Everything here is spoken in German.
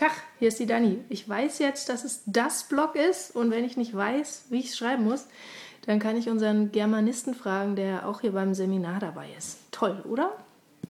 Tag, hier ist die Dani. Ich weiß jetzt, dass es das Blog ist und wenn ich nicht weiß, wie ich es schreiben muss, dann kann ich unseren Germanisten fragen, der auch hier beim Seminar dabei ist. Toll, oder?